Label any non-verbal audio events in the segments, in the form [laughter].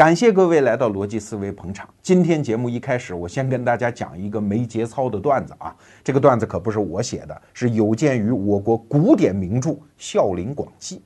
感谢各位来到逻辑思维捧场。今天节目一开始，我先跟大家讲一个没节操的段子啊。这个段子可不是我写的，是有鉴于我国古典名著《孝陵广记》。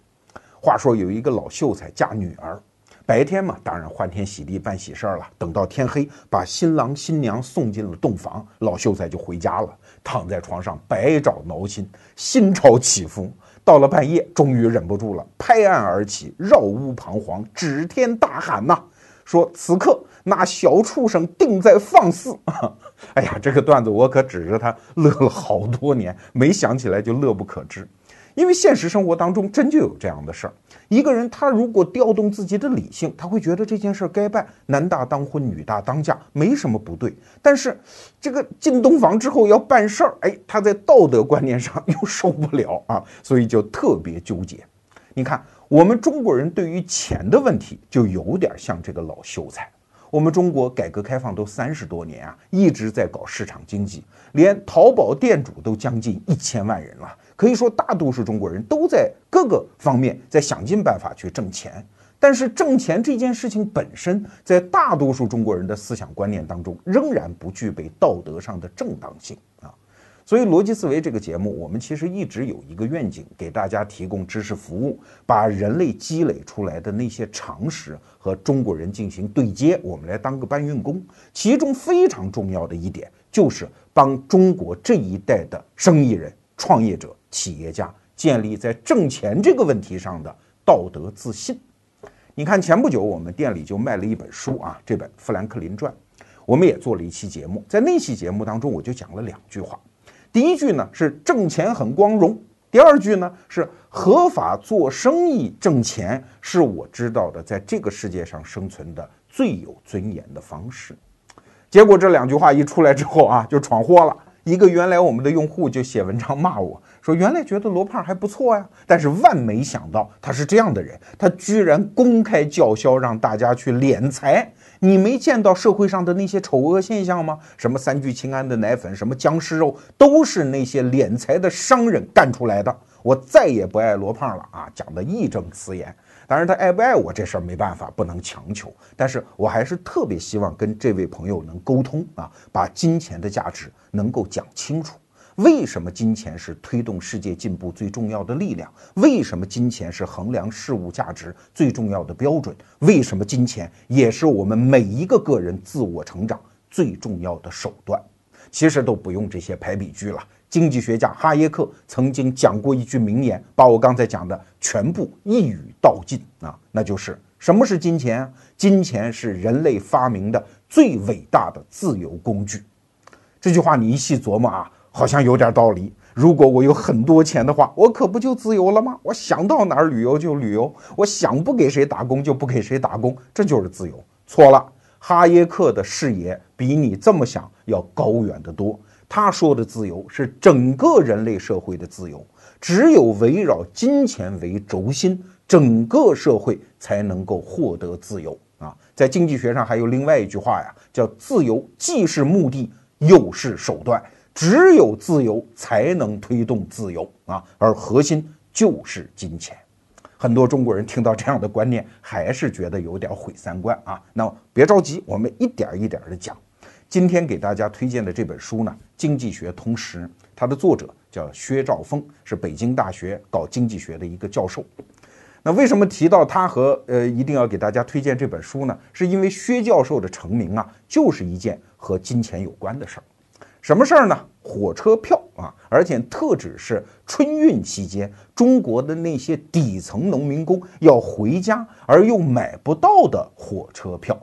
话说有一个老秀才嫁女儿，白天嘛，当然欢天喜地办喜事儿了。等到天黑，把新郎新娘送进了洞房，老秀才就回家了，躺在床上百爪挠心，心潮起伏。到了半夜，终于忍不住了，拍案而起，绕屋彷徨，指天大喊呐，说：“此刻那小畜生定在放肆！” [laughs] 哎呀，这个段子我可指着他乐了好多年，没想起来就乐不可支。因为现实生活当中真就有这样的事儿，一个人他如果调动自己的理性，他会觉得这件事该办，男大当婚，女大当嫁，没什么不对。但是这个进洞房之后要办事儿，哎，他在道德观念上 [laughs] 又受不了啊，所以就特别纠结。你看，我们中国人对于钱的问题就有点像这个老秀才。我们中国改革开放都三十多年啊，一直在搞市场经济，连淘宝店主都将近一千万人了。可以说，大多数中国人都在各个方面在想尽办法去挣钱。但是，挣钱这件事情本身，在大多数中国人的思想观念当中，仍然不具备道德上的正当性啊。所以，逻辑思维这个节目，我们其实一直有一个愿景，给大家提供知识服务，把人类积累出来的那些常识和中国人进行对接，我们来当个搬运工。其中非常重要的一点，就是帮中国这一代的生意人、创业者、企业家建立在挣钱这个问题上的道德自信。你看，前不久我们店里就卖了一本书啊，这本《富兰克林传》，我们也做了一期节目，在那期节目当中，我就讲了两句话。第一句呢是挣钱很光荣，第二句呢是合法做生意挣钱是我知道的在这个世界上生存的最有尊严的方式。结果这两句话一出来之后啊，就闯祸了。一个原来我们的用户就写文章骂我说，原来觉得罗胖还不错呀，但是万没想到他是这样的人，他居然公开叫嚣让大家去敛财。你没见到社会上的那些丑恶现象吗？什么三聚氰胺的奶粉，什么僵尸肉，都是那些敛财的商人干出来的。我再也不爱罗胖了啊，讲的义正辞严。当然，他爱不爱我这事儿没办法，不能强求。但是我还是特别希望跟这位朋友能沟通啊，把金钱的价值能够讲清楚。为什么金钱是推动世界进步最重要的力量？为什么金钱是衡量事物价值最重要的标准？为什么金钱也是我们每一个个人自我成长最重要的手段？其实都不用这些排比句了。经济学家哈耶克曾经讲过一句名言，把我刚才讲的全部一语道尽啊，那就是什么是金钱？金钱是人类发明的最伟大的自由工具。这句话你一细琢磨啊。好像有点道理。如果我有很多钱的话，我可不就自由了吗？我想到哪儿旅游就旅游，我想不给谁打工就不给谁打工，这就是自由。错了，哈耶克的视野比你这么想要高远得多。他说的自由是整个人类社会的自由，只有围绕金钱为轴心，整个社会才能够获得自由啊。在经济学上还有另外一句话呀，叫自由既是目的又是手段。只有自由才能推动自由啊，而核心就是金钱。很多中国人听到这样的观念，还是觉得有点毁三观啊。那别着急，我们一点一点的讲。今天给大家推荐的这本书呢，《经济学通识》，它的作者叫薛兆丰，是北京大学搞经济学的一个教授。那为什么提到他和呃一定要给大家推荐这本书呢？是因为薛教授的成名啊，就是一件和金钱有关的事儿。什么事儿呢？火车票啊，而且特指是春运期间中国的那些底层农民工要回家而又买不到的火车票。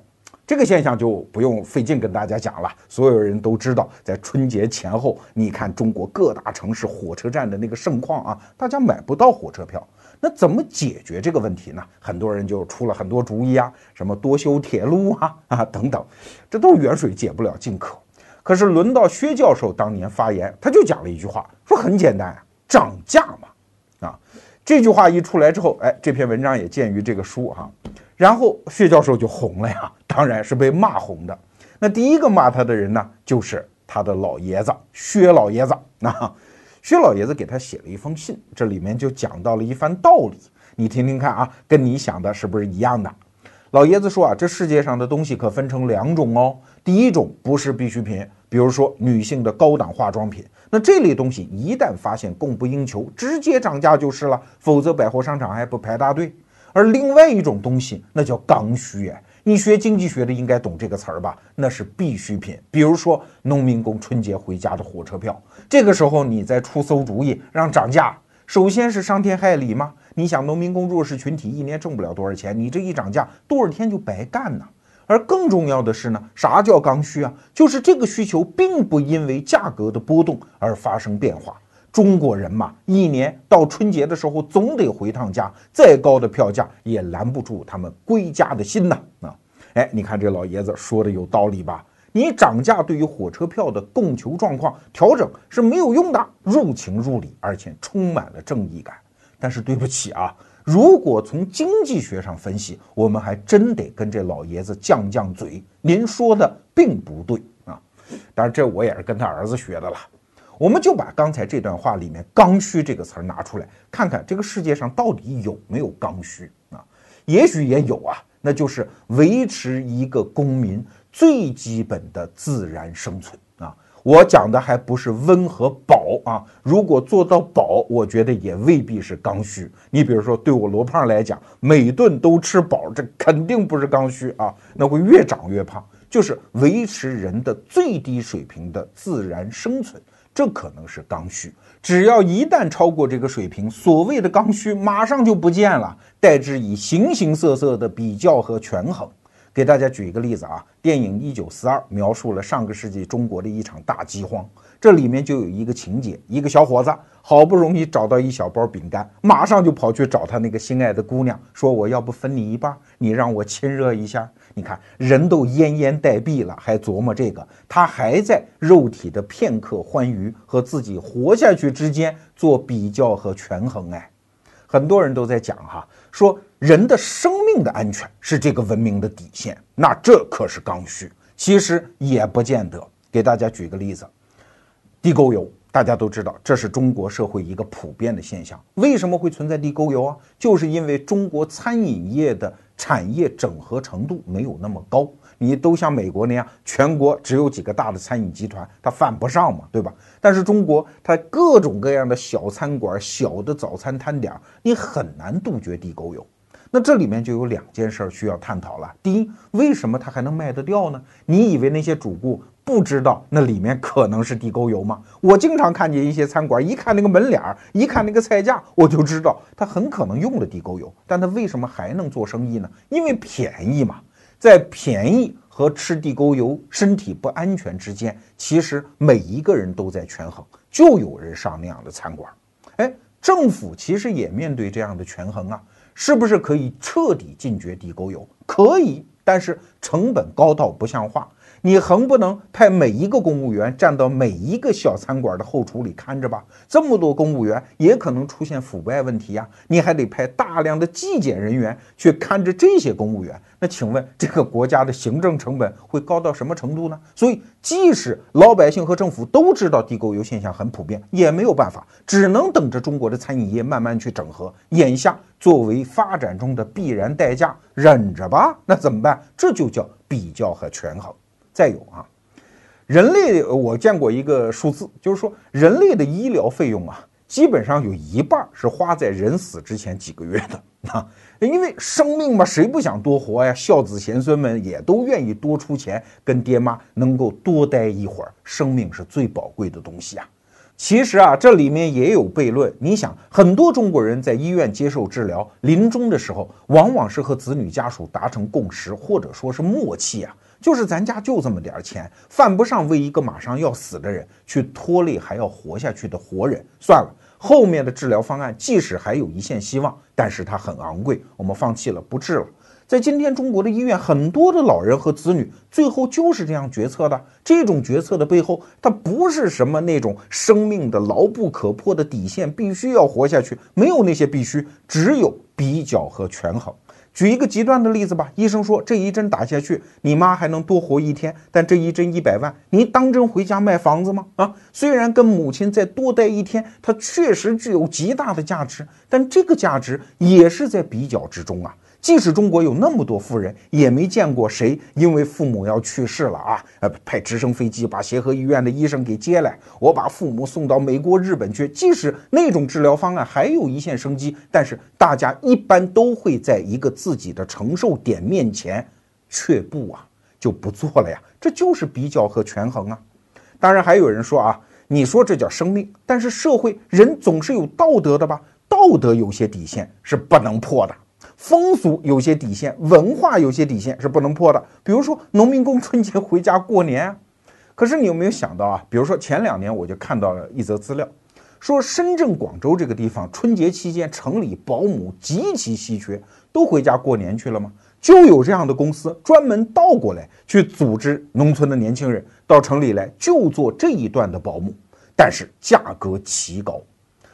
这个现象就不用费劲跟大家讲了，所有人都知道，在春节前后，你看中国各大城市火车站的那个盛况啊，大家买不到火车票。那怎么解决这个问题呢？很多人就出了很多主意啊，什么多修铁路啊啊等等，这都远水解不了近渴。可是轮到薛教授当年发言，他就讲了一句话，说很简单啊，涨价嘛，啊，这句话一出来之后，哎，这篇文章也见于这个书哈，然后薛教授就红了呀，[laughs] 当然是被骂红的。那第一个骂他的人呢，就是他的老爷子薛老爷子。那薛老爷子给他写了一封信，这里面就讲到了一番道理，你听听看啊，跟你想的是不是一样的？老爷子说啊，这世界上的东西可分成两种哦。第一种不是必需品，比如说女性的高档化妆品，那这类东西一旦发现供不应求，直接涨价就是了，否则百货商场还不排大队。而另外一种东西，那叫刚需哎，你学经济学的应该懂这个词儿吧？那是必需品，比如说农民工春节回家的火车票，这个时候你再出馊主意让涨价，首先是伤天害理吗？你想，农民工弱势群体一年挣不了多少钱，你这一涨价，多少天就白干呢？而更重要的是呢，啥叫刚需啊？就是这个需求并不因为价格的波动而发生变化。中国人嘛，一年到春节的时候总得回趟家，再高的票价也拦不住他们归家的心呐！啊，哎，你看这老爷子说的有道理吧？你涨价对于火车票的供求状况调整是没有用的，入情入理，而且充满了正义感。但是对不起啊。如果从经济学上分析，我们还真得跟这老爷子犟犟嘴。您说的并不对啊！当然，这我也是跟他儿子学的了。我们就把刚才这段话里面“刚需”这个词儿拿出来，看看这个世界上到底有没有刚需啊？也许也有啊，那就是维持一个公民最基本的自然生存。我讲的还不是温和饱啊，如果做到饱，我觉得也未必是刚需。你比如说，对我罗胖来讲，每顿都吃饱，这肯定不是刚需啊，那会越长越胖。就是维持人的最低水平的自然生存，这可能是刚需。只要一旦超过这个水平，所谓的刚需马上就不见了，代之以形形色色的比较和权衡。给大家举一个例子啊，电影《一九四二》描述了上个世纪中国的一场大饥荒，这里面就有一个情节，一个小伙子好不容易找到一小包饼干，马上就跑去找他那个心爱的姑娘，说我要不分你一半，你让我亲热一下。你看人都奄奄待毙了，还琢磨这个，他还在肉体的片刻欢愉和自己活下去之间做比较和权衡。哎，很多人都在讲哈，说。人的生命的安全是这个文明的底线，那这可是刚需。其实也不见得。给大家举个例子，地沟油，大家都知道，这是中国社会一个普遍的现象。为什么会存在地沟油啊？就是因为中国餐饮业的产业整合程度没有那么高。你都像美国那样，全国只有几个大的餐饮集团，它犯不上嘛，对吧？但是中国它各种各样的小餐馆、小的早餐摊点，你很难杜绝地沟油。那这里面就有两件事需要探讨了。第一，为什么它还能卖得掉呢？你以为那些主顾不知道那里面可能是地沟油吗？我经常看见一些餐馆，一看那个门脸儿，一看那个菜价，我就知道它很可能用了地沟油。但它为什么还能做生意呢？因为便宜嘛。在便宜和吃地沟油身体不安全之间，其实每一个人都在权衡。就有人上那样的餐馆。哎，政府其实也面对这样的权衡啊。是不是可以彻底禁绝地沟油？可以，但是成本高到不像话。你横不能派每一个公务员站到每一个小餐馆的后厨里看着吧？这么多公务员也可能出现腐败问题呀！你还得派大量的纪检人员去看着这些公务员。那请问这个国家的行政成本会高到什么程度呢？所以，即使老百姓和政府都知道地沟油现象很普遍，也没有办法，只能等着中国的餐饮业慢慢去整合。眼下作为发展中的必然代价，忍着吧。那怎么办？这就比较和权衡。再有啊，人类我见过一个数字，就是说人类的医疗费用啊，基本上有一半是花在人死之前几个月的 [laughs] 啊，因为生命嘛，谁不想多活呀？孝子贤孙们也都愿意多出钱，跟爹妈能够多待一会儿。生命是最宝贵的东西啊。其实啊，这里面也有悖论。你想，很多中国人在医院接受治疗，临终的时候，往往是和子女家属达成共识，或者说是默契啊。就是咱家就这么点钱，犯不上为一个马上要死的人去拖累还要活下去的活人。算了，后面的治疗方案即使还有一线希望，但是它很昂贵，我们放弃了，不治了。在今天中国的医院，很多的老人和子女最后就是这样决策的。这种决策的背后，它不是什么那种生命的牢不可破的底线，必须要活下去，没有那些必须，只有比较和权衡。举一个极端的例子吧，医生说这一针打下去，你妈还能多活一天，但这一针一百万，你当真回家卖房子吗？啊，虽然跟母亲再多待一天，它确实具有极大的价值，但这个价值也是在比较之中啊。即使中国有那么多富人，也没见过谁因为父母要去世了啊，呃，派直升飞机把协和医院的医生给接来，我把父母送到美国、日本去。即使那种治疗方案还有一线生机，但是大家一般都会在一个自己的承受点面前却步啊，就不做了呀。这就是比较和权衡啊。当然还有人说啊，你说这叫生命，但是社会人总是有道德的吧？道德有些底线是不能破的。风俗有些底线，文化有些底线是不能破的。比如说农民工春节回家过年，可是你有没有想到啊？比如说前两年我就看到了一则资料，说深圳、广州这个地方春节期间城里保姆极其稀缺，都回家过年去了吗？就有这样的公司专门倒过来去组织农村的年轻人到城里来就做这一段的保姆，但是价格奇高。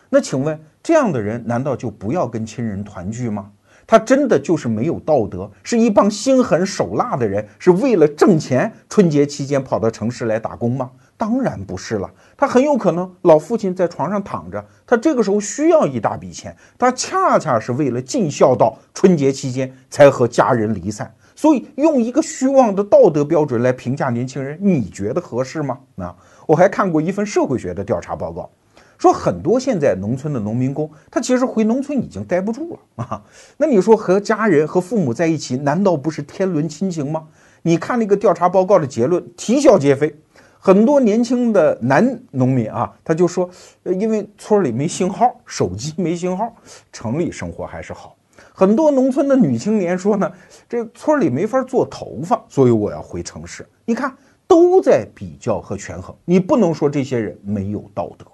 那请问这样的人难道就不要跟亲人团聚吗？他真的就是没有道德，是一帮心狠手辣的人，是为了挣钱，春节期间跑到城市来打工吗？当然不是了。他很有可能老父亲在床上躺着，他这个时候需要一大笔钱，他恰恰是为了尽孝道，春节期间才和家人离散。所以用一个虚妄的道德标准来评价年轻人，你觉得合适吗？啊，我还看过一份社会学的调查报告。说很多现在农村的农民工，他其实回农村已经待不住了啊。那你说和家人和父母在一起，难道不是天伦亲情吗？你看那个调查报告的结论，啼笑皆非。很多年轻的男农民啊，他就说，因为村里没信号，手机没信号，城里生活还是好。很多农村的女青年说呢，这村里没法做头发，所以我要回城市。你看，都在比较和权衡，你不能说这些人没有道德。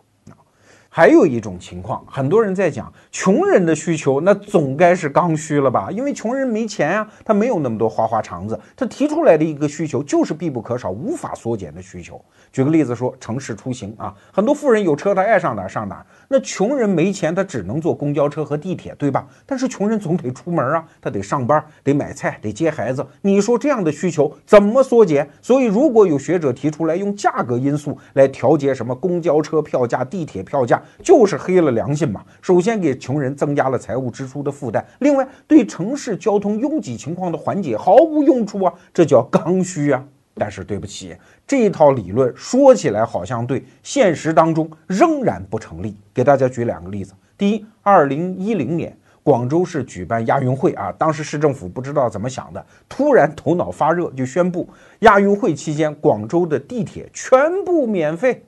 还有一种情况，很多人在讲穷人的需求，那总该是刚需了吧？因为穷人没钱呀，他没有那么多花花肠子，他提出来的一个需求就是必不可少、无法缩减的需求。举个例子说，城市出行啊，很多富人有车，他爱上哪上哪。那穷人没钱，他只能坐公交车和地铁，对吧？但是穷人总得出门啊，他得上班，得买菜，得接孩子。你说这样的需求怎么缩减？所以，如果有学者提出来用价格因素来调节什么公交车票价、地铁票价，就是黑了良心嘛。首先给穷人增加了财务支出的负担，另外对城市交通拥挤情况的缓解毫无用处啊，这叫刚需啊。但是对不起，这一套理论说起来好像对，现实当中仍然不成立。给大家举两个例子。第一，二零一零年广州市举办亚运会啊，当时市政府不知道怎么想的，突然头脑发热就宣布亚运会期间广州的地铁全部免费。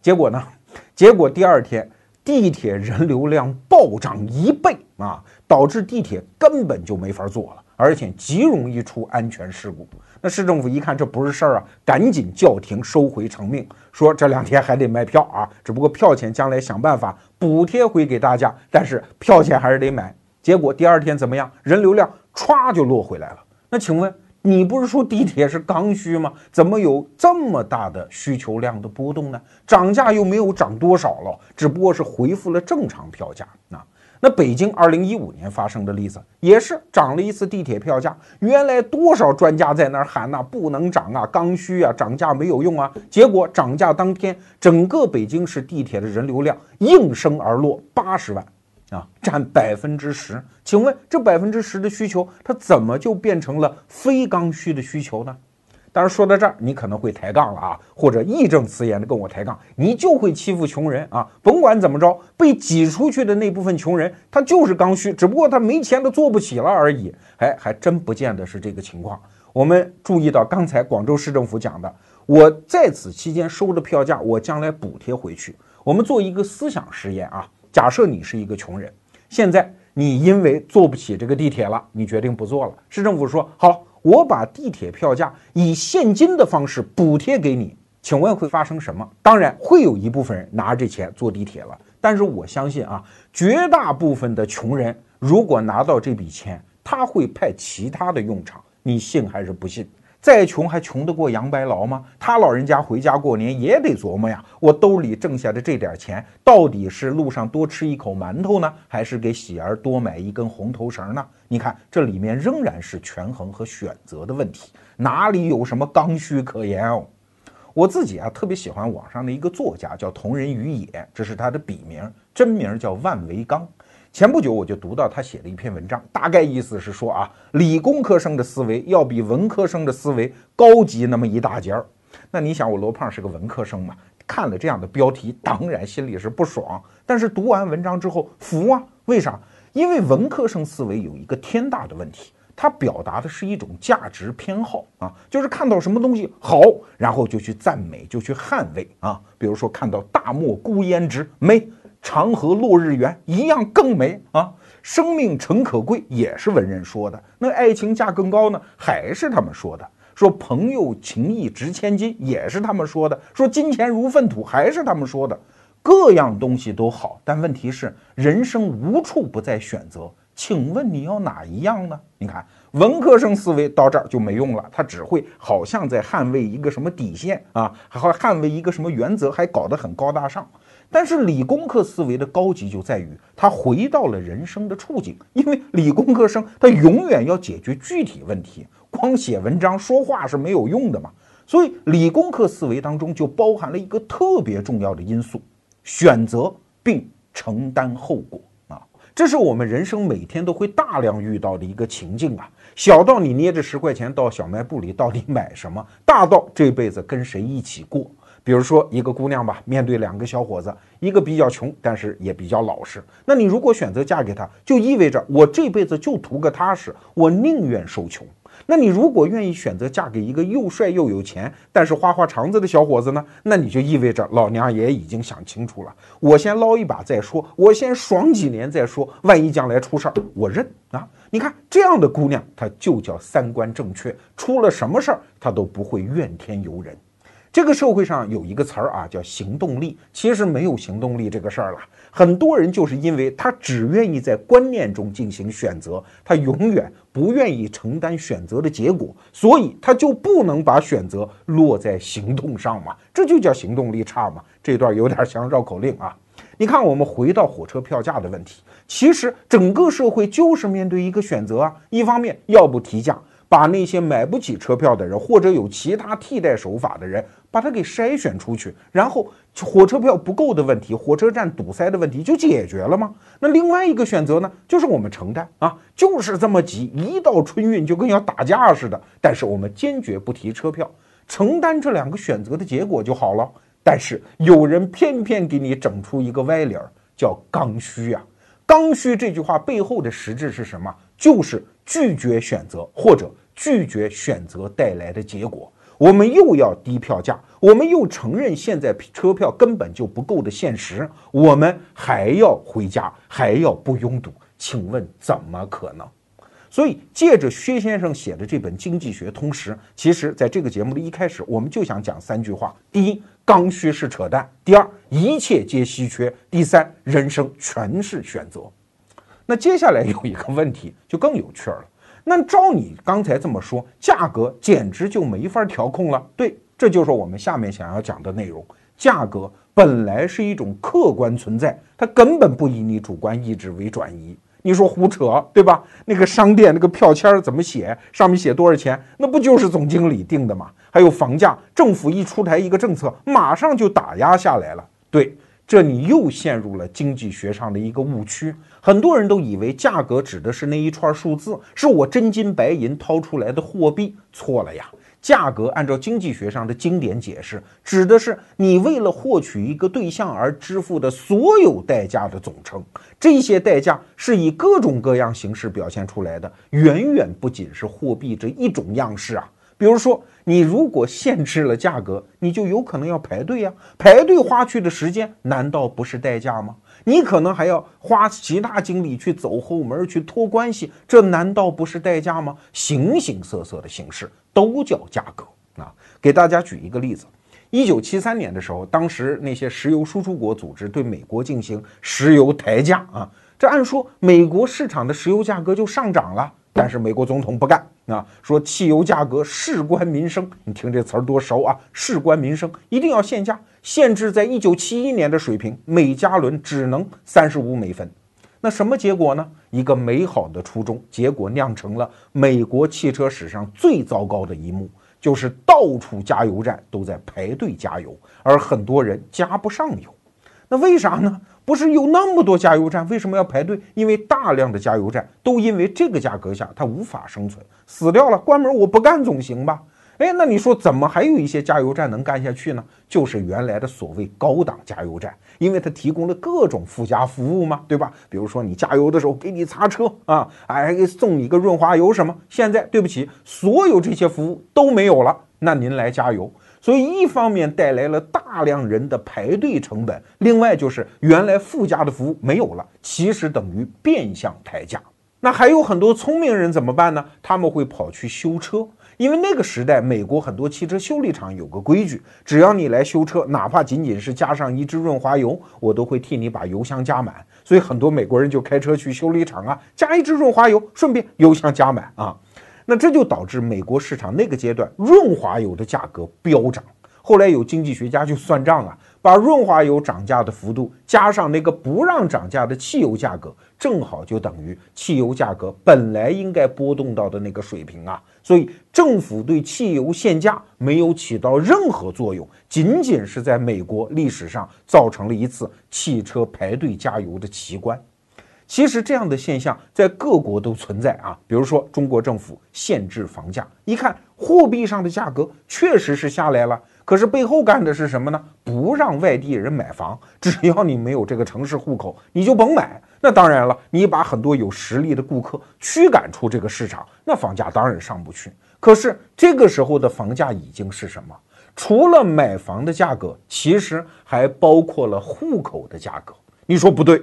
结果呢？结果第二天地铁人流量暴涨一倍啊，导致地铁根本就没法坐了，而且极容易出安全事故。那市政府一看这不是事儿啊，赶紧叫停，收回成命，说这两天还得卖票啊，只不过票钱将来想办法补贴回给大家，但是票钱还是得买。结果第二天怎么样？人流量歘就落回来了。那请问你不是说地铁是刚需吗？怎么有这么大的需求量的波动呢？涨价又没有涨多少了，只不过是恢复了正常票价啊。那北京二零一五年发生的例子也是涨了一次地铁票价，原来多少专家在那儿喊呐，不能涨啊，刚需啊，涨价没有用啊。结果涨价当天，整个北京市地铁的人流量应声而落八十万，啊，占百分之十。请问这百分之十的需求，它怎么就变成了非刚需的需求呢？当然说到这儿，你可能会抬杠了啊，或者义正词严的跟我抬杠，你就会欺负穷人啊！甭管怎么着，被挤出去的那部分穷人，他就是刚需，只不过他没钱，他做不起了而已。哎，还真不见得是这个情况。我们注意到刚才广州市政府讲的，我在此期间收的票价，我将来补贴回去。我们做一个思想实验啊，假设你是一个穷人，现在你因为坐不起这个地铁了，你决定不坐了。市政府说好。我把地铁票价以现金的方式补贴给你，请问会发生什么？当然会有一部分人拿这钱坐地铁了，但是我相信啊，绝大部分的穷人如果拿到这笔钱，他会派其他的用场，你信还是不信？再穷还穷得过杨白劳吗？他老人家回家过年也得琢磨呀，我兜里挣下的这点钱，到底是路上多吃一口馒头呢，还是给喜儿多买一根红头绳呢？你看这里面仍然是权衡和选择的问题，哪里有什么刚需可言哦？我自己啊特别喜欢网上的一个作家，叫同人于野，这是他的笔名，真名叫万维刚。前不久我就读到他写了一篇文章，大概意思是说啊，理工科生的思维要比文科生的思维高级那么一大截儿。那你想，我罗胖是个文科生嘛，看了这样的标题，当然心里是不爽。但是读完文章之后服啊，为啥？因为文科生思维有一个天大的问题，它表达的是一种价值偏好啊，就是看到什么东西好，然后就去赞美，就去捍卫啊。比如说看到大漠孤烟直美。长河落日圆一样更美啊！生命诚可贵也是文人说的，那爱情价更高呢？还是他们说的？说朋友情谊值千金也是他们说的？说金钱如粪土还是他们说的？各样东西都好，但问题是人生无处不在选择，请问你要哪一样呢？你看文科生思维到这儿就没用了，他只会好像在捍卫一个什么底线啊，还会捍卫一个什么原则，还搞得很高大上。但是理工科思维的高级就在于，他回到了人生的处境，因为理工科生他永远要解决具体问题，[laughs] 光写文章说话是没有用的嘛。所以理工科思维当中就包含了一个特别重要的因素：选择并承担后果啊。这是我们人生每天都会大量遇到的一个情境啊。小到你捏着十块钱到小卖部里到底买什么，大到这辈子跟谁一起过。比如说一个姑娘吧，面对两个小伙子，一个比较穷，但是也比较老实。那你如果选择嫁给他，就意味着我这辈子就图个踏实，我宁愿受穷。那你如果愿意选择嫁给一个又帅又有钱，但是花花肠子的小伙子呢？那你就意味着老娘也已经想清楚了，我先捞一把再说，我先爽几年再说，万一将来出事儿，我认啊！你看这样的姑娘，她就叫三观正确，出了什么事儿她都不会怨天尤人。这个社会上有一个词儿啊，叫行动力。其实没有行动力这个事儿了。很多人就是因为他只愿意在观念中进行选择，他永远不愿意承担选择的结果，所以他就不能把选择落在行动上嘛。这就叫行动力差嘛。这段有点像绕口令啊。你看，我们回到火车票价的问题，其实整个社会就是面对一个选择啊。一方面，要不提价。把那些买不起车票的人，或者有其他替代手法的人，把它给筛选出去，然后火车票不够的问题，火车站堵塞的问题就解决了吗？那另外一个选择呢，就是我们承担啊，就是这么急，一到春运就跟要打架似的。但是我们坚决不提车票，承担这两个选择的结果就好了。但是有人偏偏给你整出一个歪理儿，叫刚需啊。刚需这句话背后的实质是什么？就是拒绝选择或者拒绝选择带来的结果。我们又要低票价，我们又承认现在车票根本就不够的现实，我们还要回家，还要不拥堵。请问怎么可能？所以借着薛先生写的这本《经济学通识》，其实在这个节目的一开始，我们就想讲三句话：第一，刚需是扯淡；第二，一切皆稀缺；第三，人生全是选择。那接下来有一个问题就更有趣了。那照你刚才这么说，价格简直就没法调控了。对，这就是我们下面想要讲的内容。价格本来是一种客观存在，它根本不以你主观意志为转移。你说胡扯，对吧？那个商店那个票签怎么写？上面写多少钱？那不就是总经理定的吗？还有房价，政府一出台一个政策，马上就打压下来了。对，这你又陷入了经济学上的一个误区。很多人都以为价格指的是那一串数字，是我真金白银掏出来的货币。错了呀。价格按照经济学上的经典解释，指的是你为了获取一个对象而支付的所有代价的总称。这些代价是以各种各样形式表现出来的，远远不仅是货币这一种样式啊。比如说，你如果限制了价格，你就有可能要排队呀。排队花去的时间，难道不是代价吗？你可能还要花其他精力去走后门、去托关系，这难道不是代价吗？形形色色的形式都叫价格啊！给大家举一个例子：一九七三年的时候，当时那些石油输出国组织对美国进行石油抬价啊，这按说美国市场的石油价格就上涨了。但是美国总统不干啊，说汽油价格事关民生，你听这词儿多熟啊！事关民生，一定要限价，限制在一九七一年的水平，每加仑只能三十五美分。那什么结果呢？一个美好的初衷，结果酿成了美国汽车史上最糟糕的一幕，就是到处加油站都在排队加油，而很多人加不上油。那为啥呢？不是有那么多加油站，为什么要排队？因为大量的加油站都因为这个价格下它无法生存，死掉了，关门我不干总行吧？哎，那你说怎么还有一些加油站能干下去呢？就是原来的所谓高档加油站，因为它提供了各种附加服务嘛，对吧？比如说你加油的时候给你擦车啊，还给送你个润滑油什么。现在对不起，所有这些服务都没有了，那您来加油。所以一方面带来了大量人的排队成本，另外就是原来附加的服务没有了，其实等于变相抬价。那还有很多聪明人怎么办呢？他们会跑去修车，因为那个时代美国很多汽车修理厂有个规矩，只要你来修车，哪怕仅仅是加上一支润滑油，我都会替你把油箱加满。所以很多美国人就开车去修理厂啊，加一支润滑油，顺便油箱加满啊。那这就导致美国市场那个阶段润滑油的价格飙涨。后来有经济学家就算账啊，把润滑油涨价的幅度加上那个不让涨价的汽油价格，正好就等于汽油价格本来应该波动到的那个水平啊。所以政府对汽油限价没有起到任何作用，仅仅是在美国历史上造成了一次汽车排队加油的奇观。其实这样的现象在各国都存在啊，比如说中国政府限制房价，一看货币上的价格确实是下来了，可是背后干的是什么呢？不让外地人买房，只要你没有这个城市户口，你就甭买。那当然了，你把很多有实力的顾客驱赶出这个市场，那房价当然上不去。可是这个时候的房价已经是什么？除了买房的价格，其实还包括了户口的价格。你说不对？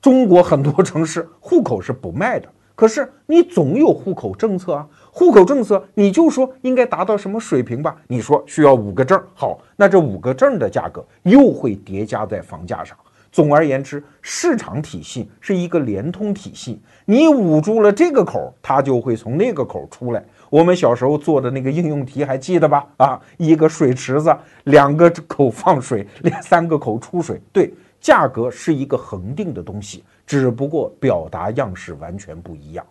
中国很多城市户口是不卖的，可是你总有户口政策啊。户口政策你就说应该达到什么水平吧？你说需要五个证，好，那这五个证的价格又会叠加在房价上。总而言之，市场体系是一个连通体系，你捂住了这个口，它就会从那个口出来。我们小时候做的那个应用题还记得吧？啊，一个水池子，两个口放水，连三个口出水，对。价格是一个恒定的东西，只不过表达样式完全不一样。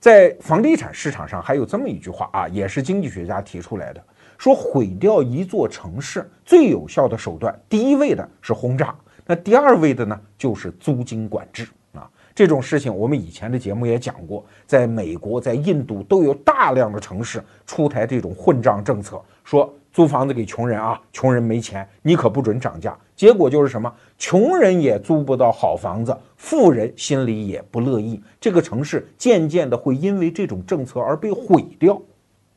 在房地产市场上，还有这么一句话啊，也是经济学家提出来的，说毁掉一座城市最有效的手段，第一位的是轰炸，那第二位的呢，就是租金管制啊。这种事情我们以前的节目也讲过，在美国、在印度都有大量的城市出台这种混账政策，说。租房子给穷人啊，穷人没钱，你可不准涨价。结果就是什么，穷人也租不到好房子，富人心里也不乐意。这个城市渐渐的会因为这种政策而被毁掉。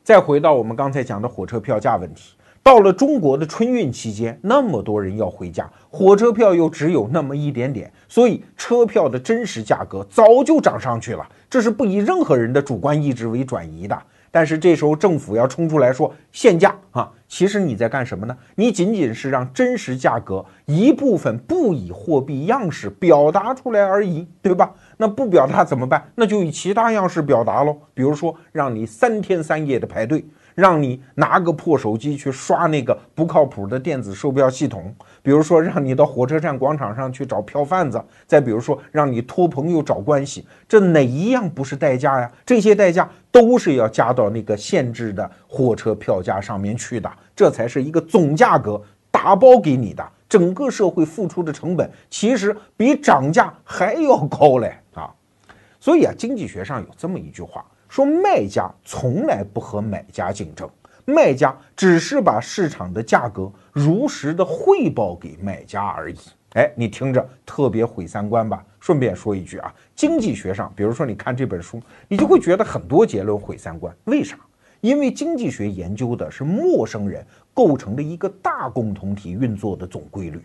再回到我们刚才讲的火车票价问题，到了中国的春运期间，那么多人要回家，火车票又只有那么一点点，所以车票的真实价格早就涨上去了。这是不以任何人的主观意志为转移的。但是这时候政府要冲出来说限价啊，其实你在干什么呢？你仅仅是让真实价格一部分不以货币样式表达出来而已，对吧？那不表达怎么办？那就以其他样式表达喽，比如说让你三天三夜的排队。让你拿个破手机去刷那个不靠谱的电子售票系统，比如说让你到火车站广场上去找票贩子，再比如说让你托朋友找关系，这哪一样不是代价呀？这些代价都是要加到那个限制的火车票价上面去的，这才是一个总价格打包给你的。整个社会付出的成本其实比涨价还要高嘞啊！所以啊，经济学上有这么一句话。说卖家从来不和买家竞争，卖家只是把市场的价格如实的汇报给买家而已。哎，你听着特别毁三观吧？顺便说一句啊，经济学上，比如说你看这本书，你就会觉得很多结论毁三观。为啥？因为经济学研究的是陌生人构成的一个大共同体运作的总规律。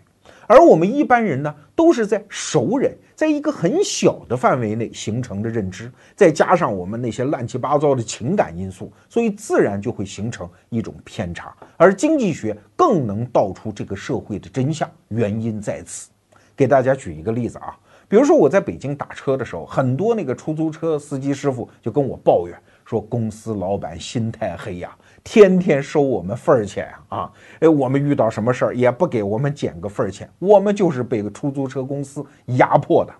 而我们一般人呢，都是在熟人，在一个很小的范围内形成的认知，再加上我们那些乱七八糟的情感因素，所以自然就会形成一种偏差。而经济学更能道出这个社会的真相，原因在此。给大家举一个例子啊，比如说我在北京打车的时候，很多那个出租车司机师傅就跟我抱怨说，公司老板心太黑呀。天天收我们份儿钱啊！哎，我们遇到什么事儿也不给我们减个份儿钱，我们就是被出租车公司压迫的。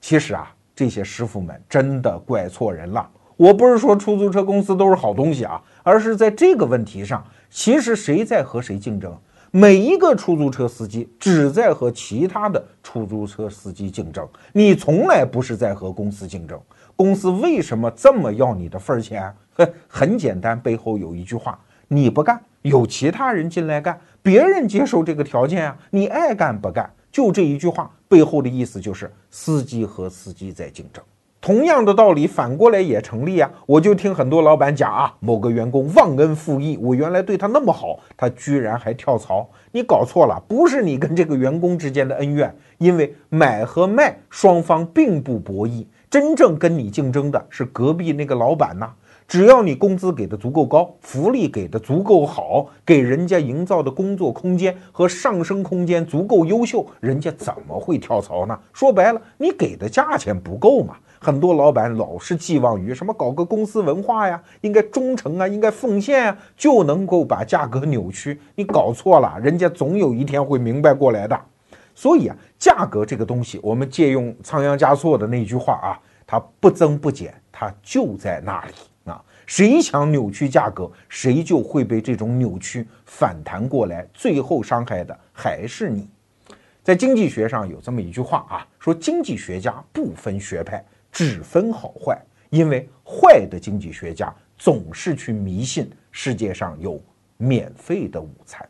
其实啊，这些师傅们真的怪错人了。我不是说出租车公司都是好东西啊，而是在这个问题上，其实谁在和谁竞争？每一个出租车司机只在和其他的出租车司机竞争，你从来不是在和公司竞争。公司为什么这么要你的份儿钱？[laughs] 很简单，背后有一句话：你不干，有其他人进来干，别人接受这个条件啊，你爱干不干？就这一句话背后的意思就是司机和司机在竞争。同样的道理反过来也成立啊！我就听很多老板讲啊，某个员工忘恩负义，我原来对他那么好，他居然还跳槽。你搞错了，不是你跟这个员工之间的恩怨，因为买和卖双方并不博弈，真正跟你竞争的是隔壁那个老板呐。只要你工资给的足够高，福利给的足够好，给人家营造的工作空间和上升空间足够优秀，人家怎么会跳槽呢？说白了，你给的价钱不够嘛。很多老板老是寄望于什么搞个公司文化呀，应该忠诚啊，应该奉献啊，就能够把价格扭曲。你搞错了，人家总有一天会明白过来的。所以啊，价格这个东西，我们借用仓央嘉措的那句话啊，它不增不减，它就在那里啊。谁想扭曲价格，谁就会被这种扭曲反弹过来，最后伤害的还是你。在经济学上有这么一句话啊，说经济学家不分学派。只分好坏，因为坏的经济学家总是去迷信世界上有免费的午餐。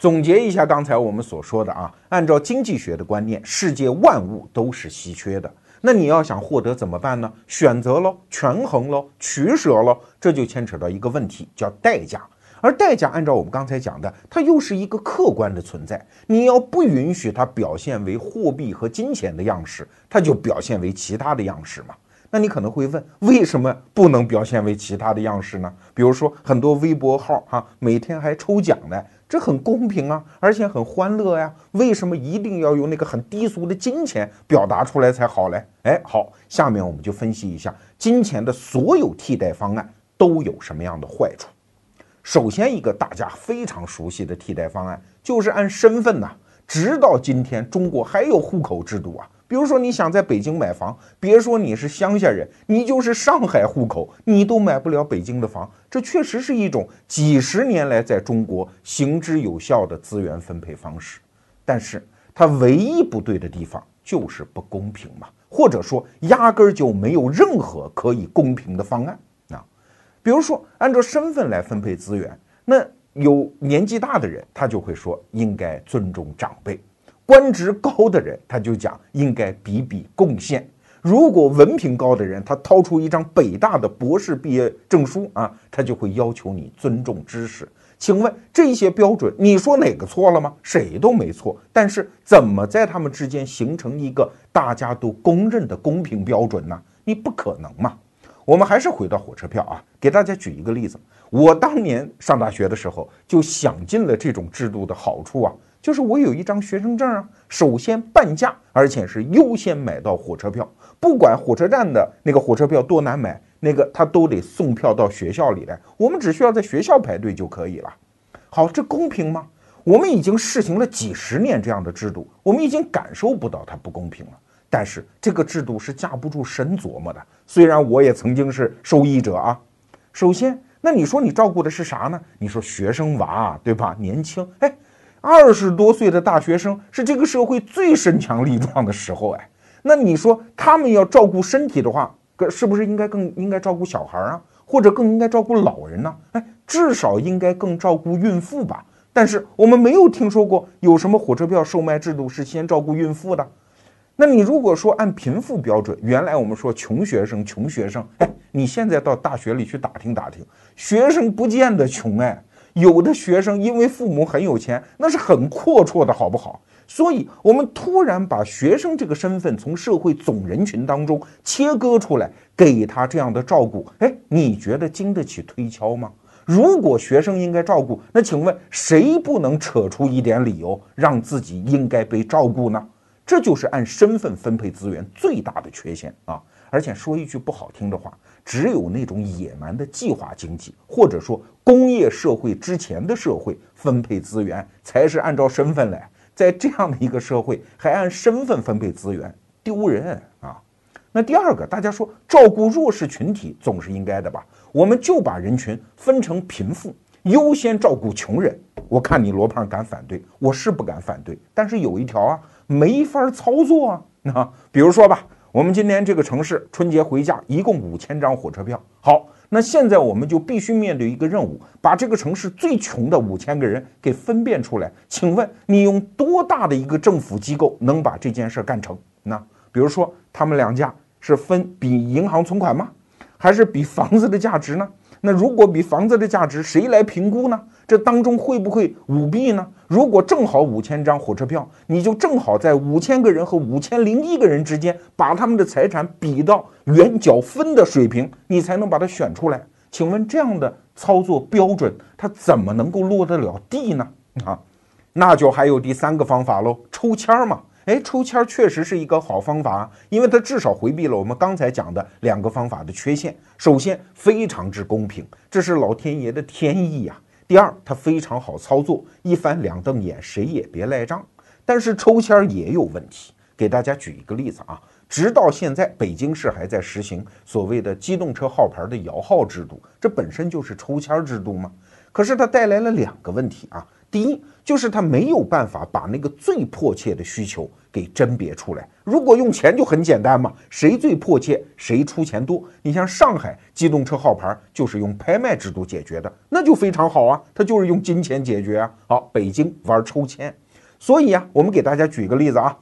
总结一下刚才我们所说的啊，按照经济学的观念，世界万物都是稀缺的。那你要想获得怎么办呢？选择喽，权衡喽，取舍喽，这就牵扯到一个问题，叫代价。而代价，按照我们刚才讲的，它又是一个客观的存在。你要不允许它表现为货币和金钱的样式，它就表现为其他的样式嘛？那你可能会问，为什么不能表现为其他的样式呢？比如说，很多微博号哈，每天还抽奖呢，这很公平啊，而且很欢乐呀。为什么一定要用那个很低俗的金钱表达出来才好嘞？哎，好，下面我们就分析一下金钱的所有替代方案都有什么样的坏处。首先，一个大家非常熟悉的替代方案就是按身份呐。直到今天，中国还有户口制度啊。比如说，你想在北京买房，别说你是乡下人，你就是上海户口，你都买不了北京的房。这确实是一种几十年来在中国行之有效的资源分配方式。但是，它唯一不对的地方就是不公平嘛，或者说压根儿就没有任何可以公平的方案啊。比如说，按照身份来分配资源，那有年纪大的人，他就会说应该尊重长辈；官职高的人，他就讲应该比比贡献。如果文凭高的人，他掏出一张北大的博士毕业证书啊，他就会要求你尊重知识。请问这些标准，你说哪个错了吗？谁都没错。但是怎么在他们之间形成一个大家都公认的公平标准呢？你不可能嘛。我们还是回到火车票啊，给大家举一个例子。我当年上大学的时候，就想尽了这种制度的好处啊，就是我有一张学生证啊，首先半价，而且是优先买到火车票，不管火车站的那个火车票多难买，那个他都得送票到学校里来，我们只需要在学校排队就可以了。好，这公平吗？我们已经试行了几十年这样的制度，我们已经感受不到它不公平了。但是这个制度是架不住神琢磨的。虽然我也曾经是受益者啊。首先，那你说你照顾的是啥呢？你说学生娃对吧？年轻，哎，二十多岁的大学生是这个社会最身强力壮的时候，哎，那你说他们要照顾身体的话，是不是应该更应该照顾小孩啊？或者更应该照顾老人呢？哎，至少应该更照顾孕妇吧？但是我们没有听说过有什么火车票售卖制度是先照顾孕妇的。那你如果说按贫富标准，原来我们说穷学生，穷学生，哎，你现在到大学里去打听打听，学生不见得穷哎，有的学生因为父母很有钱，那是很阔绰的好不好？所以，我们突然把学生这个身份从社会总人群当中切割出来，给他这样的照顾，哎，你觉得经得起推敲吗？如果学生应该照顾，那请问谁不能扯出一点理由让自己应该被照顾呢？这就是按身份分配资源最大的缺陷啊！而且说一句不好听的话，只有那种野蛮的计划经济，或者说工业社会之前的社会分配资源，才是按照身份来。在这样的一个社会，还按身份分配资源，丢人啊！那第二个，大家说照顾弱势群体总是应该的吧？我们就把人群分成贫富，优先照顾穷人。我看你罗胖敢反对，我是不敢反对，但是有一条啊，没法操作啊。那比如说吧，我们今年这个城市春节回家一共五千张火车票，好。那现在我们就必须面对一个任务，把这个城市最穷的五千个人给分辨出来。请问你用多大的一个政府机构能把这件事干成？那比如说他们两家是分比银行存款吗？还是比房子的价值呢？那如果比房子的价值，谁来评估呢？这当中会不会舞弊呢？如果正好五千张火车票，你就正好在五千个人和五千零一个人之间，把他们的财产比到圆角分的水平，你才能把它选出来。请问这样的操作标准，它怎么能够落得了地呢？啊，那就还有第三个方法喽，抽签儿嘛。哎，抽签确实是一个好方法，因为它至少回避了我们刚才讲的两个方法的缺陷。首先，非常之公平，这是老天爷的天意呀。第二，它非常好操作，一翻两瞪眼，谁也别赖账。但是抽签也有问题，给大家举一个例子啊，直到现在，北京市还在实行所谓的机动车号牌的摇号制度，这本身就是抽签制度吗？可是它带来了两个问题啊。第一，就是他没有办法把那个最迫切的需求给甄别出来。如果用钱就很简单嘛，谁最迫切谁出钱多。你像上海机动车号牌就是用拍卖制度解决的，那就非常好啊，它就是用金钱解决啊。好，北京玩抽签，所以啊，我们给大家举个例子啊。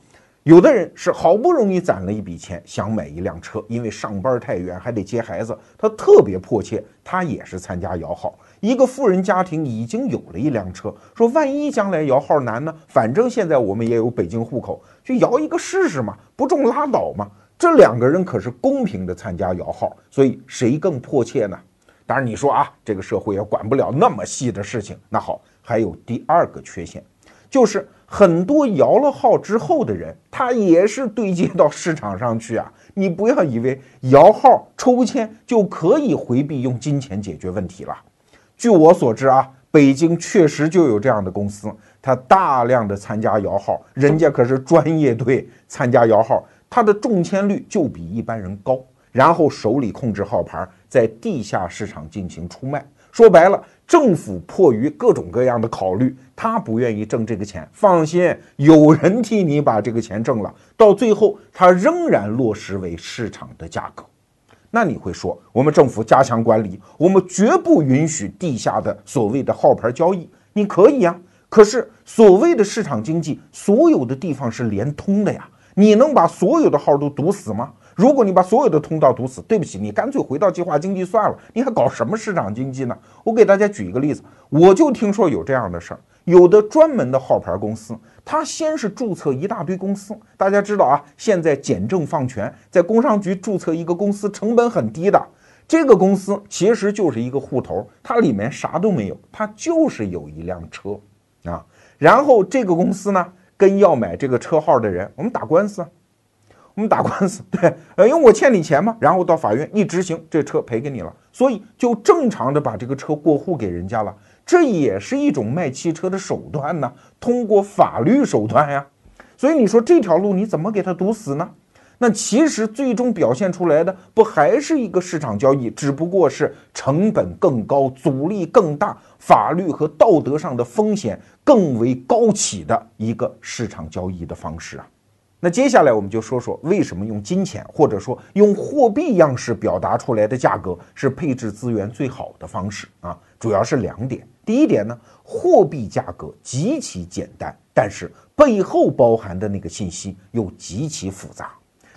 有的人是好不容易攒了一笔钱，想买一辆车，因为上班太远还得接孩子，他特别迫切，他也是参加摇号。一个富人家庭已经有了一辆车，说万一将来摇号难呢？反正现在我们也有北京户口，去摇一个试试嘛，不中拉倒嘛。这两个人可是公平的参加摇号，所以谁更迫切呢？当然你说啊，这个社会也管不了那么细的事情。那好，还有第二个缺陷，就是。很多摇了号之后的人，他也是对接到市场上去啊！你不要以为摇号抽签就可以回避用金钱解决问题了。据我所知啊，北京确实就有这样的公司，他大量的参加摇号，人家可是专业队参加摇号，他的中签率就比一般人高，然后手里控制号牌，在地下市场进行出卖。说白了。政府迫于各种各样的考虑，他不愿意挣这个钱。放心，有人替你把这个钱挣了，到最后他仍然落实为市场的价格。那你会说，我们政府加强管理，我们绝不允许地下的所谓的号牌交易。你可以呀，可是所谓的市场经济，所有的地方是连通的呀，你能把所有的号都堵死吗？如果你把所有的通道堵死，对不起，你干脆回到计划经济算了，你还搞什么市场经济呢？我给大家举一个例子，我就听说有这样的事儿，有的专门的号牌公司，他先是注册一大堆公司，大家知道啊，现在简政放权，在工商局注册一个公司成本很低的，这个公司其实就是一个户头，它里面啥都没有，它就是有一辆车啊，然后这个公司呢，跟要买这个车号的人，我们打官司。我们打官司，对，呃，因为我欠你钱嘛，然后到法院一执行，这车赔给你了，所以就正常的把这个车过户给人家了，这也是一种卖汽车的手段呢，通过法律手段呀，所以你说这条路你怎么给它堵死呢？那其实最终表现出来的不还是一个市场交易，只不过是成本更高、阻力更大、法律和道德上的风险更为高起的一个市场交易的方式啊。那接下来我们就说说为什么用金钱或者说用货币样式表达出来的价格是配置资源最好的方式啊？主要是两点。第一点呢，货币价格极其简单，但是背后包含的那个信息又极其复杂。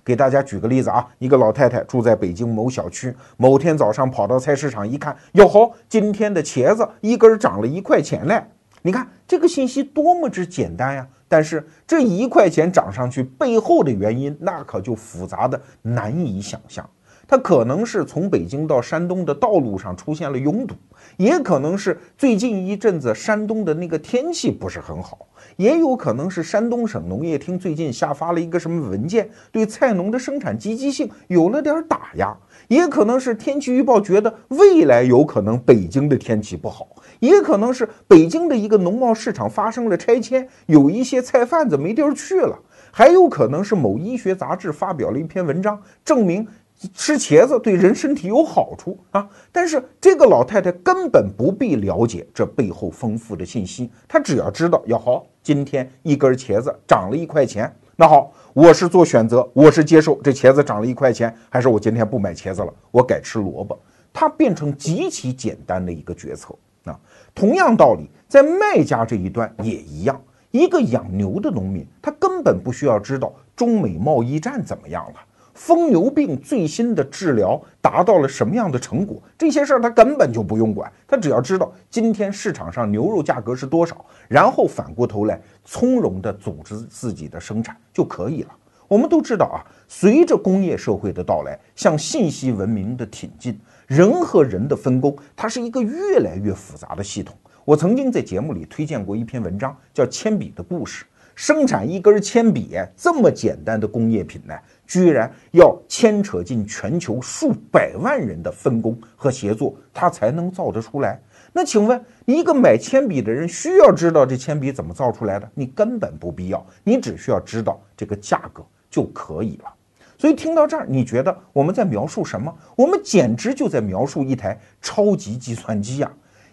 给大家举个例子啊，一个老太太住在北京某小区，某天早上跑到菜市场一看，哟吼，今天的茄子一根涨了一块钱嘞！你看这个信息多么之简单呀！但是这一块钱涨上去背后的原因，那可就复杂的难以想象。它可能是从北京到山东的道路上出现了拥堵，也可能是最近一阵子山东的那个天气不是很好，也有可能是山东省农业厅最近下发了一个什么文件，对菜农的生产积极性有了点打压，也可能是天气预报觉得未来有可能北京的天气不好。也可能是北京的一个农贸市场发生了拆迁，有一些菜贩子没地儿去了；还有可能是某医学杂志发表了一篇文章，证明吃茄子对人身体有好处啊。但是这个老太太根本不必了解这背后丰富的信息，她只要知道，要好，今天一根茄子涨了一块钱，那好，我是做选择，我是接受这茄子涨了一块钱，还是我今天不买茄子了，我改吃萝卜。它变成极其简单的一个决策啊。同样道理，在卖家这一端也一样。一个养牛的农民，他根本不需要知道中美贸易战怎么样了，疯牛病最新的治疗达到了什么样的成果，这些事儿他根本就不用管。他只要知道今天市场上牛肉价格是多少，然后反过头来从容地组织自己的生产就可以了。我们都知道啊，随着工业社会的到来，向信息文明的挺进。人和人的分工，它是一个越来越复杂的系统。我曾经在节目里推荐过一篇文章，叫《铅笔的故事》。生产一根铅笔这么简单的工业品呢，居然要牵扯进全球数百万人的分工和协作，它才能造得出来。那请问，一个买铅笔的人需要知道这铅笔怎么造出来的？你根本不必要，你只需要知道这个价格就可以了。所以听到这儿，你觉得我们在描述什么？我们简直就在描述一台超级计算机呀！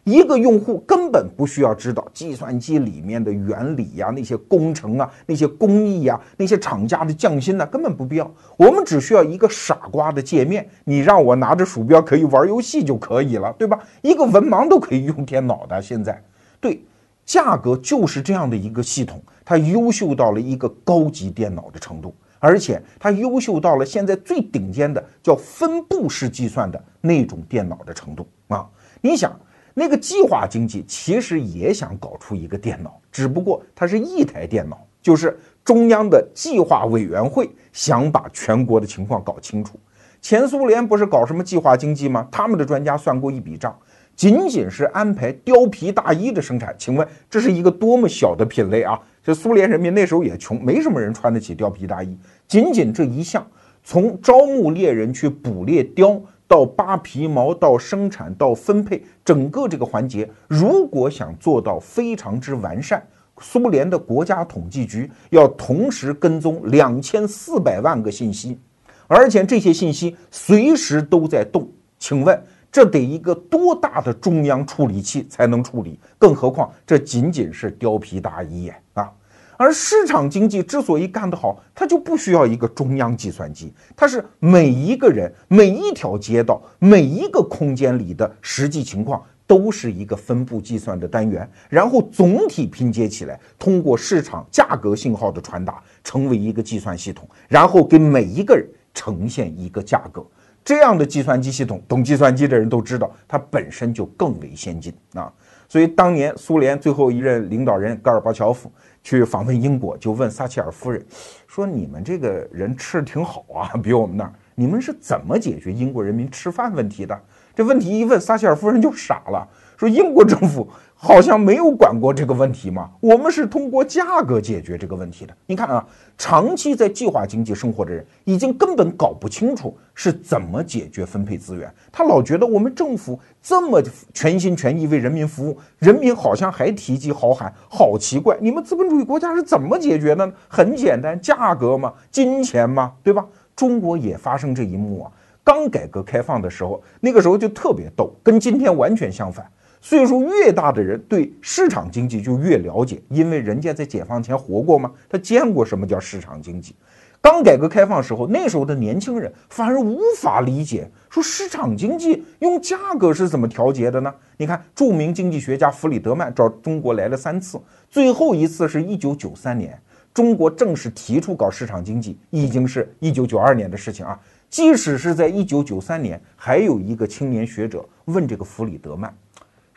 一个用户根本不需要知道计算机里面的原理呀、那些工程啊、那些工艺呀、那些厂家的匠心呢，根本不必要。我们只需要一个傻瓜的界面，你让我拿着鼠标可以玩游戏就可以了，对吧？一个文盲都可以用电脑的。现在，对，价格就是这样的一个系统，它优秀到了一个高级电脑的程度。而且它优秀到了现在最顶尖的叫分布式计算的那种电脑的程度啊！你想，那个计划经济其实也想搞出一个电脑，只不过它是一台电脑，就是中央的计划委员会想把全国的情况搞清楚。前苏联不是搞什么计划经济吗？他们的专家算过一笔账，仅仅是安排貂皮大衣的生产，请问这是一个多么小的品类啊！这苏联人民那时候也穷，没什么人穿得起貂皮大衣。仅仅这一项，从招募猎人去捕猎貂，到扒皮毛，到生产，到分配，整个这个环节，如果想做到非常之完善，苏联的国家统计局要同时跟踪两千四百万个信息，而且这些信息随时都在动。请问，这得一个多大的中央处理器才能处理？更何况，这仅仅是貂皮大衣！啊。而市场经济之所以干得好，它就不需要一个中央计算机，它是每一个人、每一条街道、每一个空间里的实际情况都是一个分布计算的单元，然后总体拼接起来，通过市场价格信号的传达，成为一个计算系统，然后给每一个人呈现一个价格。这样的计算机系统，懂计算机的人都知道，它本身就更为先进啊。所以当年苏联最后一任领导人戈尔巴乔夫。去访问英国，就问撒切尔夫人，说：“你们这个人吃的挺好啊，比我们那儿，你们是怎么解决英国人民吃饭问题的？”这问题一问，撒切尔夫人就傻了，说：“英国政府。”好像没有管过这个问题嘛？我们是通过价格解决这个问题的。你看啊，长期在计划经济生活的人，已经根本搞不清楚是怎么解决分配资源。他老觉得我们政府这么全心全意为人民服务，人民好像还提及好喊，好奇怪。你们资本主义国家是怎么解决的呢？很简单，价格嘛，金钱嘛，对吧？中国也发生这一幕啊。刚改革开放的时候，那个时候就特别逗，跟今天完全相反。岁数越大的人对市场经济就越了解，因为人家在解放前活过嘛，他见过什么叫市场经济。刚改革开放时候，那时候的年轻人反而无法理解，说市场经济用价格是怎么调节的呢？你看，著名经济学家弗里德曼找中国来了三次，最后一次是一九九三年，中国正式提出搞市场经济，已经是一九九二年的事情啊。即使是在一九九三年，还有一个青年学者问这个弗里德曼。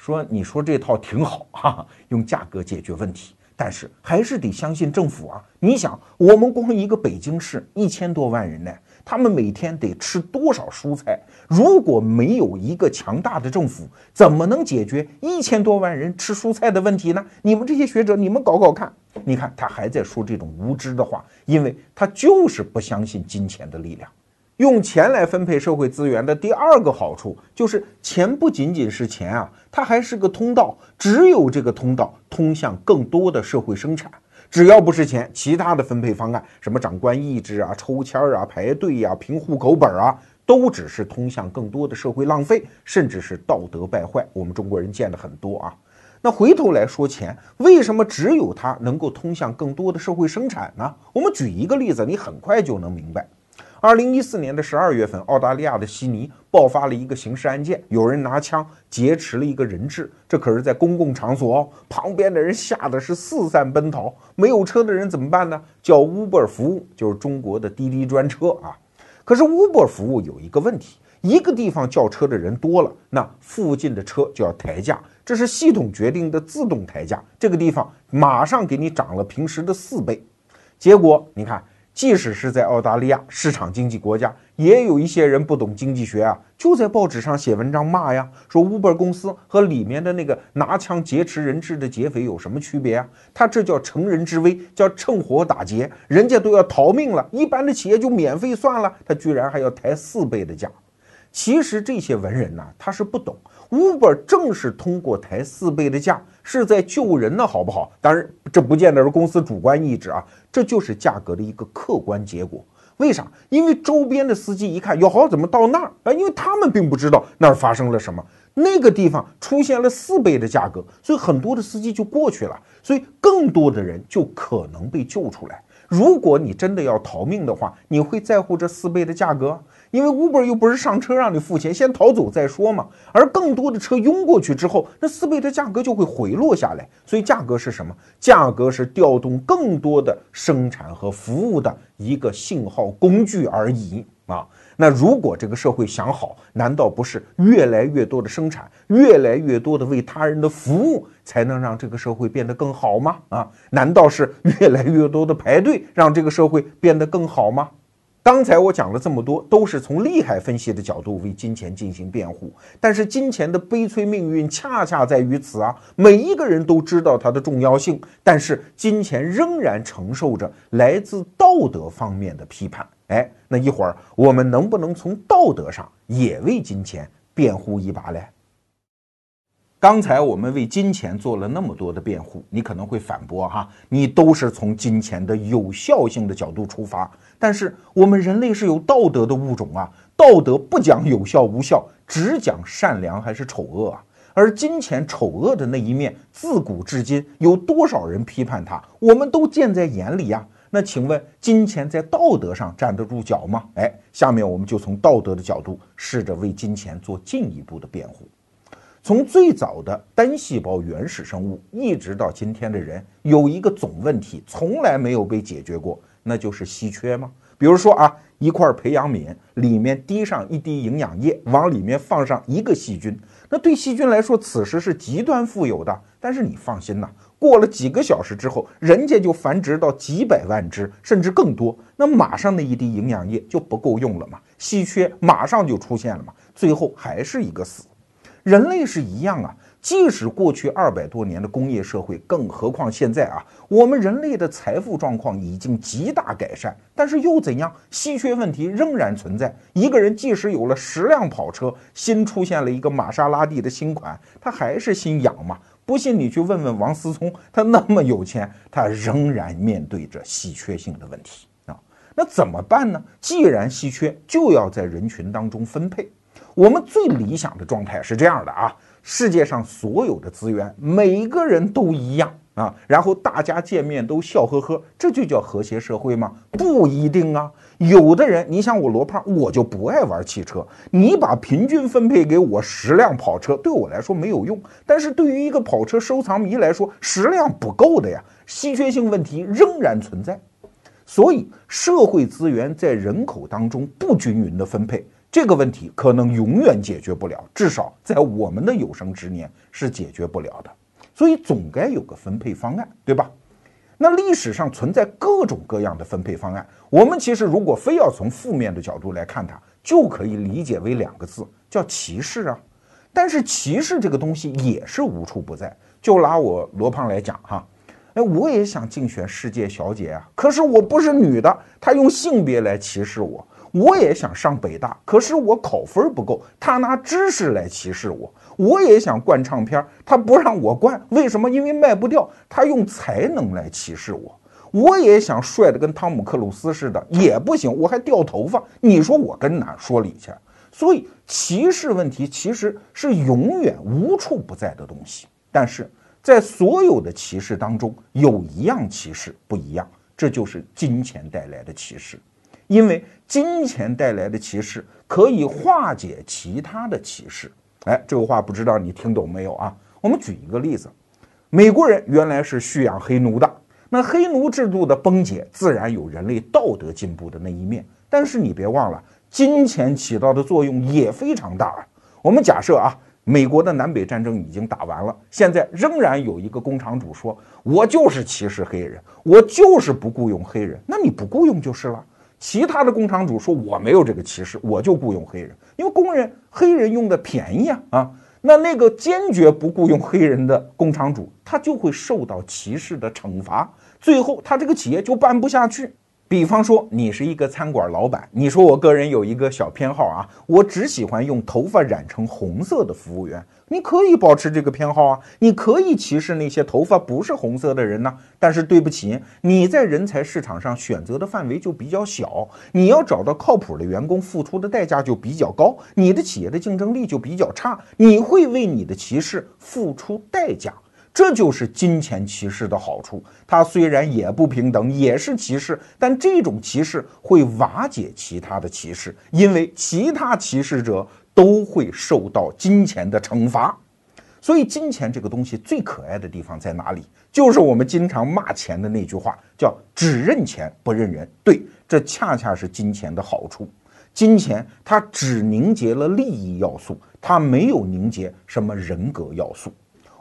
说你说这套挺好 [laughs] 哈，用价格解决问题，但是还是得相信政府啊！你想，我们光一个北京市一千多万人呢，他们每天得吃多少蔬菜？如果没有一个强大的政府，怎么能解决一千多万人吃蔬菜的问题呢？你们这些学者，你们搞搞看！你看他还在说这种无知的话，因为他就是不相信金钱的力量。用钱来分配社会资源的第二个好处，就是钱不仅仅是钱啊，它还是个通道。只有这个通道通向更多的社会生产，只要不是钱，其他的分配方案，什么长官意志啊、抽签儿啊、排队呀、凭户口本啊，都只是通向更多的社会浪费，甚至是道德败坏。我们中国人见的很多啊。那回头来说钱，为什么只有它能够通向更多的社会生产呢？我们举一个例子，你很快就能明白。二零一四年的十二月份，澳大利亚的悉尼爆发了一个刑事案件，有人拿枪劫持了一个人质，这可是在公共场所哦，旁边的人吓得是四散奔逃。没有车的人怎么办呢？叫 Uber 服务，就是中国的滴滴专车啊。可是 Uber 服务有一个问题，一个地方叫车的人多了，那附近的车就要抬价，这是系统决定的自动抬价，这个地方马上给你涨了平时的四倍。结果你看。即使是在澳大利亚市场经济国家，也有一些人不懂经济学啊，就在报纸上写文章骂呀，说 Uber 公司和里面的那个拿枪劫持人质的劫匪有什么区别啊？他这叫乘人之危，叫趁火打劫，人家都要逃命了，一般的企业就免费算了，他居然还要抬四倍的价。其实这些文人呢，他是不懂，Uber 正是通过抬四倍的价，是在救人呢，好不好？当然，这不见得是公司主观意志啊，这就是价格的一个客观结果。为啥？因为周边的司机一看，哟好，怎么到那儿啊？因为他们并不知道那儿发生了什么，那个地方出现了四倍的价格，所以很多的司机就过去了，所以更多的人就可能被救出来。如果你真的要逃命的话，你会在乎这四倍的价格？因为 Uber 又不是上车让你付钱，先逃走再说嘛。而更多的车拥过去之后，那四倍的价格就会回落下来。所以价格是什么？价格是调动更多的生产和服务的一个信号工具而已啊。那如果这个社会想好，难道不是越来越多的生产，越来越多的为他人的服务，才能让这个社会变得更好吗？啊，难道是越来越多的排队，让这个社会变得更好吗？刚才我讲了这么多，都是从利害分析的角度为金钱进行辩护。但是金钱的悲催命运恰恰在于此啊！每一个人都知道它的重要性，但是金钱仍然承受着来自道德方面的批判。哎，那一会儿我们能不能从道德上也为金钱辩护一把嘞？刚才我们为金钱做了那么多的辩护，你可能会反驳哈，你都是从金钱的有效性的角度出发。但是我们人类是有道德的物种啊，道德不讲有效无效，只讲善良还是丑恶啊。而金钱丑恶的那一面，自古至今有多少人批判它，我们都见在眼里呀。那请问，金钱在道德上站得住脚吗？哎，下面我们就从道德的角度试着为金钱做进一步的辩护。从最早的单细胞原始生物，一直到今天的人，有一个总问题从来没有被解决过，那就是稀缺吗？比如说啊，一块培养皿里面滴上一滴营养液，往里面放上一个细菌，那对细菌来说，此时是极端富有的。但是你放心呐，过了几个小时之后，人家就繁殖到几百万只，甚至更多，那马上那一滴营养液就不够用了嘛，稀缺马上就出现了嘛，最后还是一个死。人类是一样啊，即使过去二百多年的工业社会，更何况现在啊，我们人类的财富状况已经极大改善，但是又怎样？稀缺问题仍然存在。一个人即使有了十辆跑车，新出现了一个玛莎拉蒂的新款，他还是心痒嘛？不信你去问问王思聪，他那么有钱，他仍然面对着稀缺性的问题啊。那怎么办呢？既然稀缺，就要在人群当中分配。我们最理想的状态是这样的啊，世界上所有的资源，每个人都一样啊，然后大家见面都笑呵呵，这就叫和谐社会吗？不一定啊，有的人，你像我罗胖，我就不爱玩汽车，你把平均分配给我十辆跑车，对我来说没有用，但是对于一个跑车收藏迷来说，十辆不够的呀，稀缺性问题仍然存在，所以社会资源在人口当中不均匀的分配。这个问题可能永远解决不了，至少在我们的有生之年是解决不了的。所以总该有个分配方案，对吧？那历史上存在各种各样的分配方案，我们其实如果非要从负面的角度来看它，就可以理解为两个字，叫歧视啊。但是歧视这个东西也是无处不在。就拿我罗胖来讲哈，哎，我也想竞选世界小姐啊，可是我不是女的，他用性别来歧视我。我也想上北大，可是我考分不够，他拿知识来歧视我。我也想灌唱片，他不让我灌，为什么？因为卖不掉，他用才能来歧视我。我也想帅的跟汤姆克鲁斯似的，也不行，我还掉头发。你说我跟哪说理去？所以歧视问题其实是永远无处不在的东西。但是在所有的歧视当中，有一样歧视不一样，这就是金钱带来的歧视。因为金钱带来的歧视可以化解其他的歧视。哎，这个话不知道你听懂没有啊？我们举一个例子，美国人原来是蓄养黑奴的，那黑奴制度的崩解自然有人类道德进步的那一面，但是你别忘了，金钱起到的作用也非常大啊。我们假设啊，美国的南北战争已经打完了，现在仍然有一个工厂主说：“我就是歧视黑人，我就是不雇佣黑人。”那你不雇佣就是了。其他的工厂主说：“我没有这个歧视，我就雇佣黑人，因为工人黑人用的便宜啊啊。”那那个坚决不雇佣黑人的工厂主，他就会受到歧视的惩罚，最后他这个企业就办不下去。比方说，你是一个餐馆老板，你说我个人有一个小偏好啊，我只喜欢用头发染成红色的服务员。你可以保持这个偏好啊，你可以歧视那些头发不是红色的人呢。但是对不起，你在人才市场上选择的范围就比较小，你要找到靠谱的员工，付出的代价就比较高，你的企业的竞争力就比较差，你会为你的歧视付出代价。这就是金钱歧视的好处，它虽然也不平等，也是歧视，但这种歧视会瓦解其他的歧视，因为其他歧视者都会受到金钱的惩罚。所以，金钱这个东西最可爱的地方在哪里？就是我们经常骂钱的那句话，叫“只认钱不认人”。对，这恰恰是金钱的好处。金钱它只凝结了利益要素，它没有凝结什么人格要素。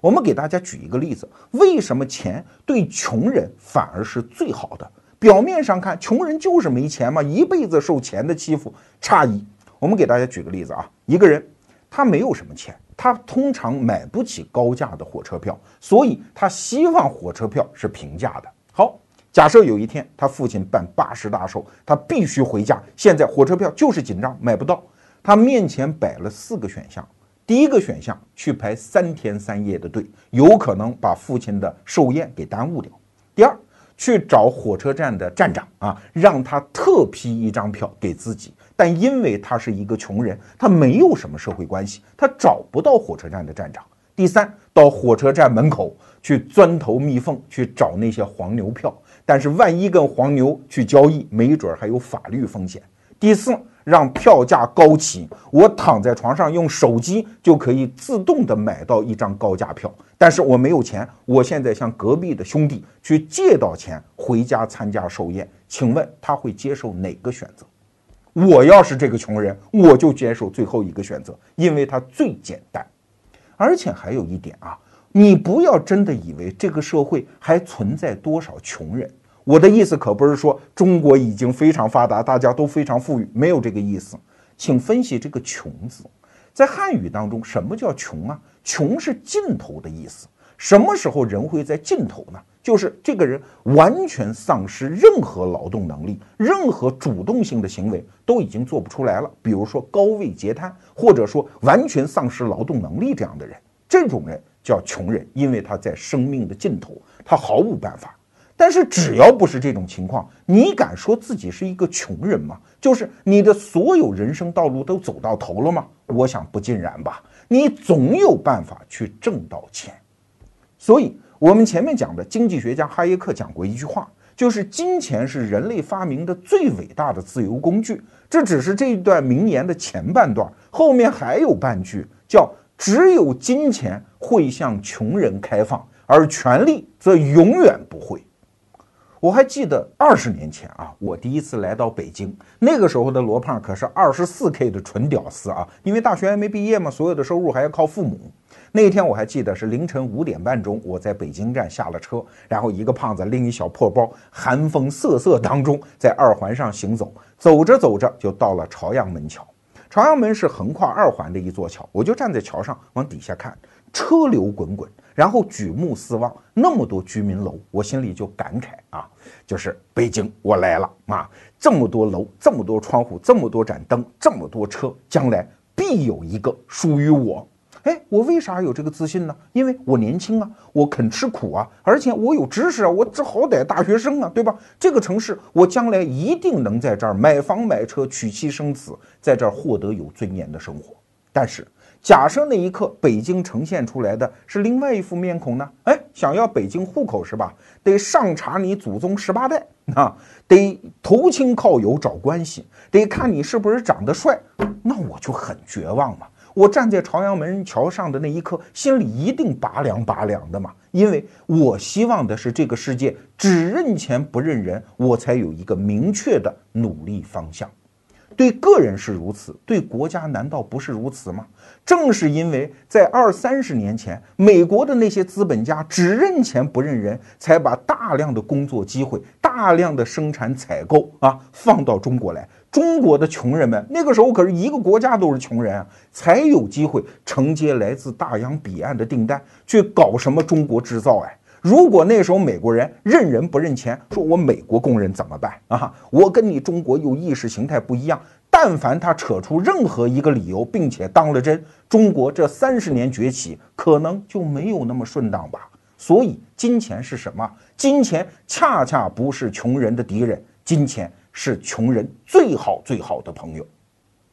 我们给大家举一个例子，为什么钱对穷人反而是最好的？表面上看，穷人就是没钱嘛，一辈子受钱的欺负。差异，我们给大家举个例子啊，一个人他没有什么钱，他通常买不起高价的火车票，所以他希望火车票是平价的。好，假设有一天他父亲办八十大寿，他必须回家，现在火车票就是紧张，买不到。他面前摆了四个选项。第一个选项去排三天三夜的队，有可能把父亲的寿宴给耽误掉。第二，去找火车站的站长啊，让他特批一张票给自己。但因为他是一个穷人，他没有什么社会关系，他找不到火车站的站长。第三，到火车站门口去钻头密缝去找那些黄牛票，但是万一跟黄牛去交易，没准还有法律风险。第四。让票价高起，我躺在床上用手机就可以自动的买到一张高价票，但是我没有钱，我现在向隔壁的兄弟去借到钱回家参加寿宴，请问他会接受哪个选择？我要是这个穷人，我就接受最后一个选择，因为它最简单，而且还有一点啊，你不要真的以为这个社会还存在多少穷人。我的意思可不是说中国已经非常发达，大家都非常富裕，没有这个意思。请分析这个“穷”字，在汉语当中，什么叫穷啊？穷是尽头的意思。什么时候人会在尽头呢？就是这个人完全丧失任何劳动能力，任何主动性的行为都已经做不出来了。比如说高位截瘫，或者说完全丧失劳动能力这样的人，这种人叫穷人，因为他在生命的尽头，他毫无办法。但是只要不是这种情况，你敢说自己是一个穷人吗？就是你的所有人生道路都走到头了吗？我想不尽然吧。你总有办法去挣到钱。所以，我们前面讲的经济学家哈耶克讲过一句话，就是金钱是人类发明的最伟大的自由工具。这只是这一段名言的前半段，后面还有半句，叫只有金钱会向穷人开放，而权力则永远不会。我还记得二十年前啊，我第一次来到北京，那个时候的罗胖可是二十四 K 的纯屌丝啊，因为大学还没毕业嘛，所有的收入还要靠父母。那天我还记得是凌晨五点半钟，我在北京站下了车，然后一个胖子拎一小破包，寒风瑟瑟当中在二环上行走，走着走着就到了朝阳门桥。朝阳门是横跨二环的一座桥，我就站在桥上往底下看，车流滚滚。然后举目四望，那么多居民楼，我心里就感慨啊，就是北京，我来了啊！这么多楼，这么多窗户，这么多盏灯，这么多车，将来必有一个属于我。哎，我为啥有这个自信呢？因为我年轻啊，我肯吃苦啊，而且我有知识啊，我这好歹大学生啊，对吧？这个城市我将来一定能在这儿买房买车，娶妻生子，在这儿获得有尊严的生活。但是。假设那一刻北京呈现出来的是另外一副面孔呢？哎，想要北京户口是吧？得上查你祖宗十八代啊，得投亲靠友找关系，得看你是不是长得帅。那我就很绝望嘛！我站在朝阳门桥上的那一刻，心里一定拔凉拔凉的嘛，因为我希望的是这个世界只认钱不认人，我才有一个明确的努力方向。对个人是如此，对国家难道不是如此吗？正是因为在二三十年前，美国的那些资本家只认钱不认人，才把大量的工作机会、大量的生产采购啊放到中国来。中国的穷人们那个时候可是一个国家都是穷人啊，才有机会承接来自大洋彼岸的订单，去搞什么中国制造哎。如果那时候美国人认人不认钱，说我美国工人怎么办啊？我跟你中国有意识形态不一样。但凡他扯出任何一个理由，并且当了真，中国这三十年崛起可能就没有那么顺当吧。所以，金钱是什么？金钱恰恰不是穷人的敌人，金钱是穷人最好最好的朋友。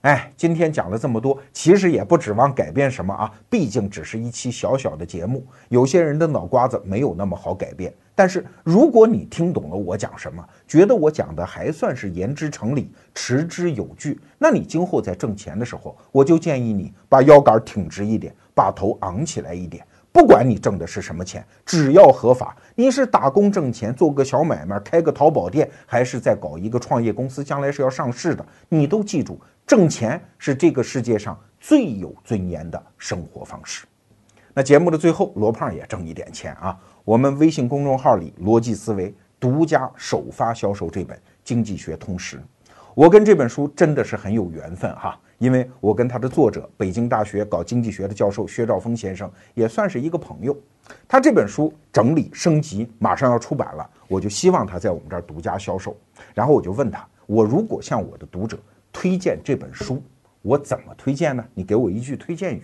哎，今天讲了这么多，其实也不指望改变什么啊，毕竟只是一期小小的节目。有些人的脑瓜子没有那么好改变。但是如果你听懂了我讲什么，觉得我讲的还算是言之成理、持之有据，那你今后在挣钱的时候，我就建议你把腰杆挺直一点，把头昂起来一点。不管你挣的是什么钱，只要合法，你是打工挣钱，做个小买卖，开个淘宝店，还是在搞一个创业公司，将来是要上市的，你都记住。挣钱是这个世界上最有尊严的生活方式。那节目的最后，罗胖也挣一点钱啊！我们微信公众号里逻辑思维独家首发销售这本《经济学通识》。我跟这本书真的是很有缘分哈，因为我跟他的作者，北京大学搞经济学的教授薛兆丰先生也算是一个朋友。他这本书整理升级，马上要出版了，我就希望他在我们这儿独家销售。然后我就问他，我如果向我的读者。推荐这本书，我怎么推荐呢？你给我一句推荐语。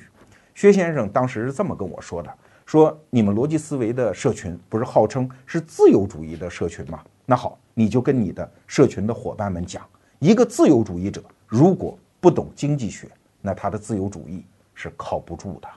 薛先生当时是这么跟我说的：说你们逻辑思维的社群不是号称是自由主义的社群吗？那好，你就跟你的社群的伙伴们讲，一个自由主义者如果不懂经济学，那他的自由主义是靠不住的。